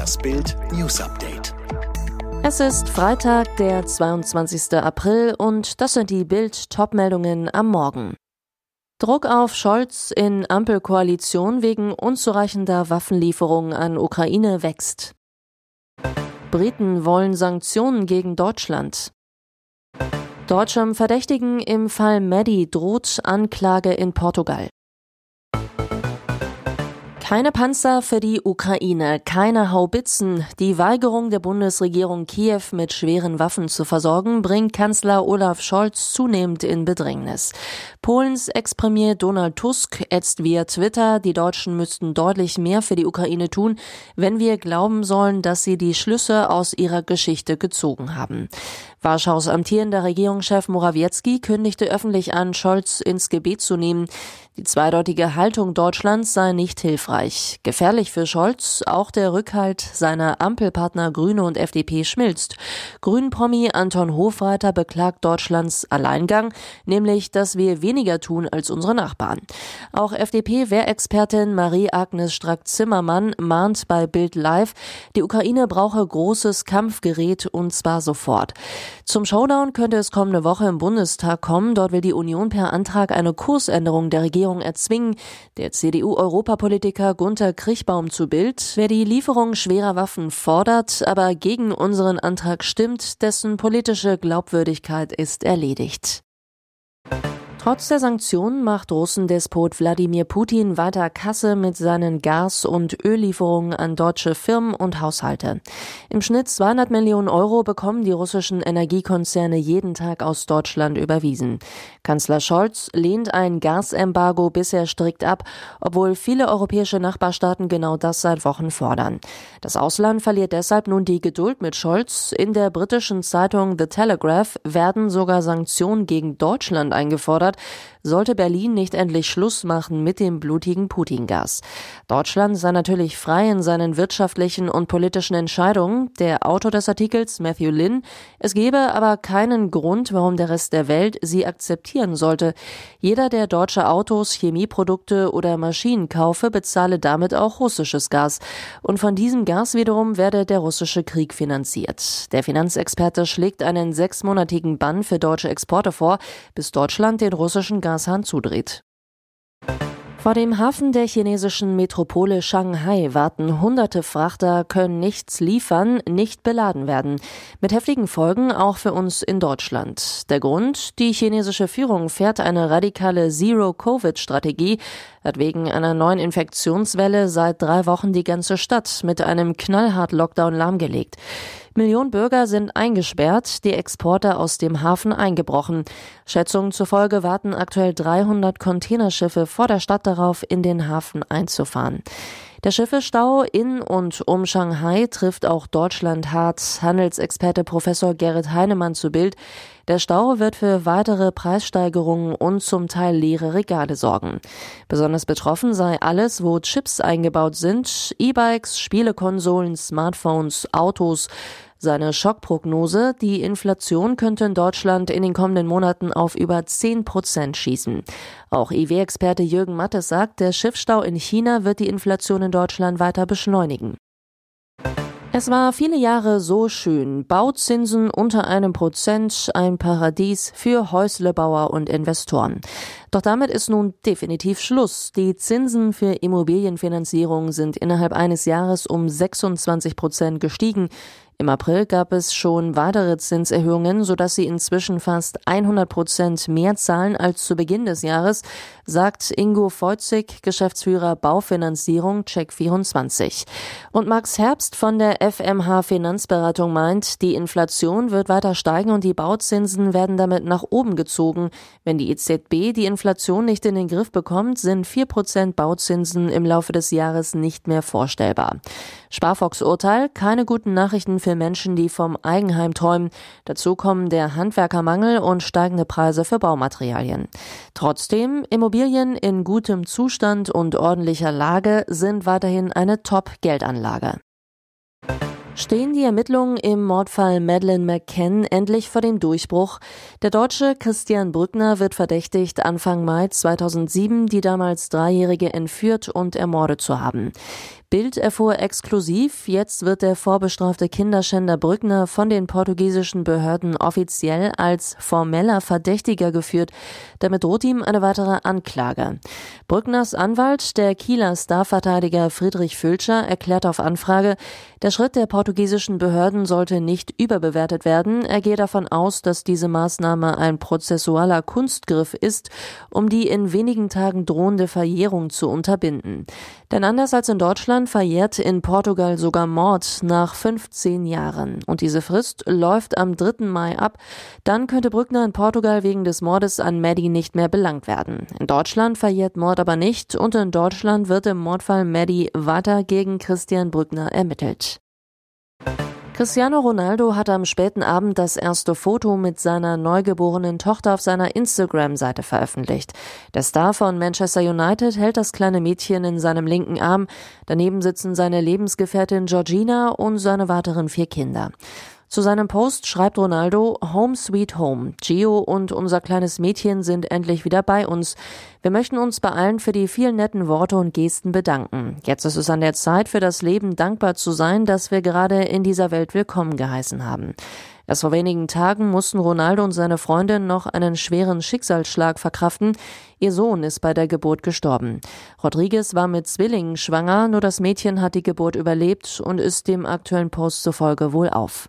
Das Bild News Update. Es ist Freitag, der 22. April und das sind die Bild Topmeldungen am Morgen. Druck auf Scholz in Ampelkoalition wegen unzureichender Waffenlieferungen an Ukraine wächst. Briten wollen Sanktionen gegen Deutschland. Deutschem Verdächtigen im Fall Maddie droht Anklage in Portugal. Keine Panzer für die Ukraine, keine Haubitzen. Die Weigerung der Bundesregierung Kiew mit schweren Waffen zu versorgen, bringt Kanzler Olaf Scholz zunehmend in Bedrängnis. Polens Ex-Premier Donald Tusk ätzt via Twitter, die Deutschen müssten deutlich mehr für die Ukraine tun, wenn wir glauben sollen, dass sie die Schlüsse aus ihrer Geschichte gezogen haben. Warschaus amtierender Regierungschef Morawiecki kündigte öffentlich an, Scholz ins Gebet zu nehmen. Die zweideutige Haltung Deutschlands sei nicht hilfreich. Gefährlich für Scholz, auch der Rückhalt seiner Ampelpartner Grüne und FDP schmilzt. Grünpromi Anton Hofreiter beklagt Deutschlands Alleingang, nämlich, dass wir weniger tun als unsere Nachbarn. Auch FDP-Wehrexpertin Marie-Agnes Strack-Zimmermann mahnt bei Bild Live, die Ukraine brauche großes Kampfgerät und zwar sofort. Zum Showdown könnte es kommende Woche im Bundestag kommen. Dort will die Union per Antrag eine Kursänderung der Regierung erzwingen. Der CDU-Europapolitiker Gunther Krichbaum zu Bild. Wer die Lieferung schwerer Waffen fordert, aber gegen unseren Antrag stimmt, dessen politische Glaubwürdigkeit ist erledigt. Trotz der Sanktionen macht Russendespot Wladimir Putin weiter Kasse mit seinen Gas- und Öllieferungen an deutsche Firmen und Haushalte. Im Schnitt 200 Millionen Euro bekommen die russischen Energiekonzerne jeden Tag aus Deutschland überwiesen. Kanzler Scholz lehnt ein Gasembargo bisher strikt ab, obwohl viele europäische Nachbarstaaten genau das seit Wochen fordern. Das Ausland verliert deshalb nun die Geduld mit Scholz. In der britischen Zeitung The Telegraph werden sogar Sanktionen gegen Deutschland eingefordert gefordert, sollte Berlin nicht endlich Schluss machen mit dem blutigen Putin-Gas. Deutschland sei natürlich frei in seinen wirtschaftlichen und politischen Entscheidungen. Der Autor des Artikels, Matthew Lynn, es gebe aber keinen Grund, warum der Rest der Welt sie akzeptieren sollte. Jeder, der deutsche Autos, Chemieprodukte oder Maschinen kaufe, bezahle damit auch russisches Gas. Und von diesem Gas wiederum werde der russische Krieg finanziert. Der Finanzexperte schlägt einen sechsmonatigen Bann für deutsche Exporte vor, bis Deutschland den russischen Gashahn zudreht. Vor dem Hafen der chinesischen Metropole Shanghai warten hunderte Frachter, können nichts liefern, nicht beladen werden. Mit heftigen Folgen auch für uns in Deutschland. Der Grund? Die chinesische Führung fährt eine radikale Zero-Covid-Strategie, hat wegen einer neuen Infektionswelle seit drei Wochen die ganze Stadt mit einem knallhart Lockdown lahmgelegt. Millionen Bürger sind eingesperrt, die Exporte aus dem Hafen eingebrochen. Schätzungen zufolge warten aktuell 300 Containerschiffe vor der Stadt darauf, in den Hafen einzufahren. Der Schiffestau in und um Shanghai trifft auch Deutschland hart. Handelsexperte Professor Gerrit Heinemann zu Bild. Der Stau wird für weitere Preissteigerungen und zum Teil leere Regale sorgen. Besonders betroffen sei alles, wo Chips eingebaut sind, E-Bikes, Spielekonsolen, Smartphones, Autos, seine Schockprognose, die Inflation könnte in Deutschland in den kommenden Monaten auf über 10 Prozent schießen. Auch IW-Experte Jürgen Mattes sagt, der Schiffstau in China wird die Inflation in Deutschland weiter beschleunigen. Es war viele Jahre so schön. Bauzinsen unter einem Prozent, ein Paradies für Häuslebauer und Investoren. Doch damit ist nun definitiv Schluss. Die Zinsen für Immobilienfinanzierung sind innerhalb eines Jahres um 26 Prozent gestiegen. Im April gab es schon weitere Zinserhöhungen, sodass sie inzwischen fast 100 Prozent mehr zahlen als zu Beginn des Jahres, sagt Ingo Feuzig, Geschäftsführer Baufinanzierung Check24. Und Max Herbst von der FMH Finanzberatung meint, die Inflation wird weiter steigen und die Bauzinsen werden damit nach oben gezogen. Wenn die EZB die Inflation nicht in den Griff bekommt, sind 4 Prozent Bauzinsen im Laufe des Jahres nicht mehr vorstellbar. Sparfox Urteil, keine guten Nachrichten für Menschen, die vom Eigenheim träumen. Dazu kommen der Handwerkermangel und steigende Preise für Baumaterialien. Trotzdem, Immobilien in gutem Zustand und ordentlicher Lage sind weiterhin eine Top-Geldanlage. Stehen die Ermittlungen im Mordfall Madeleine McCann endlich vor dem Durchbruch? Der Deutsche Christian Brückner wird verdächtigt, Anfang Mai 2007 die damals Dreijährige entführt und ermordet zu haben. Bild erfuhr exklusiv, jetzt wird der vorbestrafte Kinderschänder Brückner von den portugiesischen Behörden offiziell als formeller Verdächtiger geführt. Damit droht ihm eine weitere Anklage. Brückners Anwalt, der Kieler Starverteidiger Friedrich Fülscher, erklärt auf Anfrage, der Schritt der portugiesischen Behörden sollte nicht überbewertet werden. Er gehe davon aus, dass diese Maßnahme ein prozessualer Kunstgriff ist, um die in wenigen Tagen drohende Verjährung zu unterbinden. Denn anders als in Deutschland verjährt in Portugal sogar Mord nach 15 Jahren. Und diese Frist läuft am 3. Mai ab. Dann könnte Brückner in Portugal wegen des Mordes an Maddie nicht mehr belangt werden. In Deutschland verjährt Mord aber nicht und in Deutschland wird im Mordfall Maddie weiter gegen Christian Brückner ermittelt. Cristiano Ronaldo hat am späten Abend das erste Foto mit seiner neugeborenen Tochter auf seiner Instagram-Seite veröffentlicht. Der Star von Manchester United hält das kleine Mädchen in seinem linken Arm. Daneben sitzen seine Lebensgefährtin Georgina und seine weiteren vier Kinder. Zu seinem Post schreibt Ronaldo Home Sweet Home. Gio und unser kleines Mädchen sind endlich wieder bei uns. Wir möchten uns bei allen für die vielen netten Worte und Gesten bedanken. Jetzt ist es an der Zeit, für das Leben dankbar zu sein, dass wir gerade in dieser Welt willkommen geheißen haben. Erst vor wenigen Tagen mussten Ronaldo und seine Freundin noch einen schweren Schicksalsschlag verkraften. Ihr Sohn ist bei der Geburt gestorben. Rodriguez war mit Zwillingen schwanger, nur das Mädchen hat die Geburt überlebt und ist dem aktuellen Post zufolge wohl auf.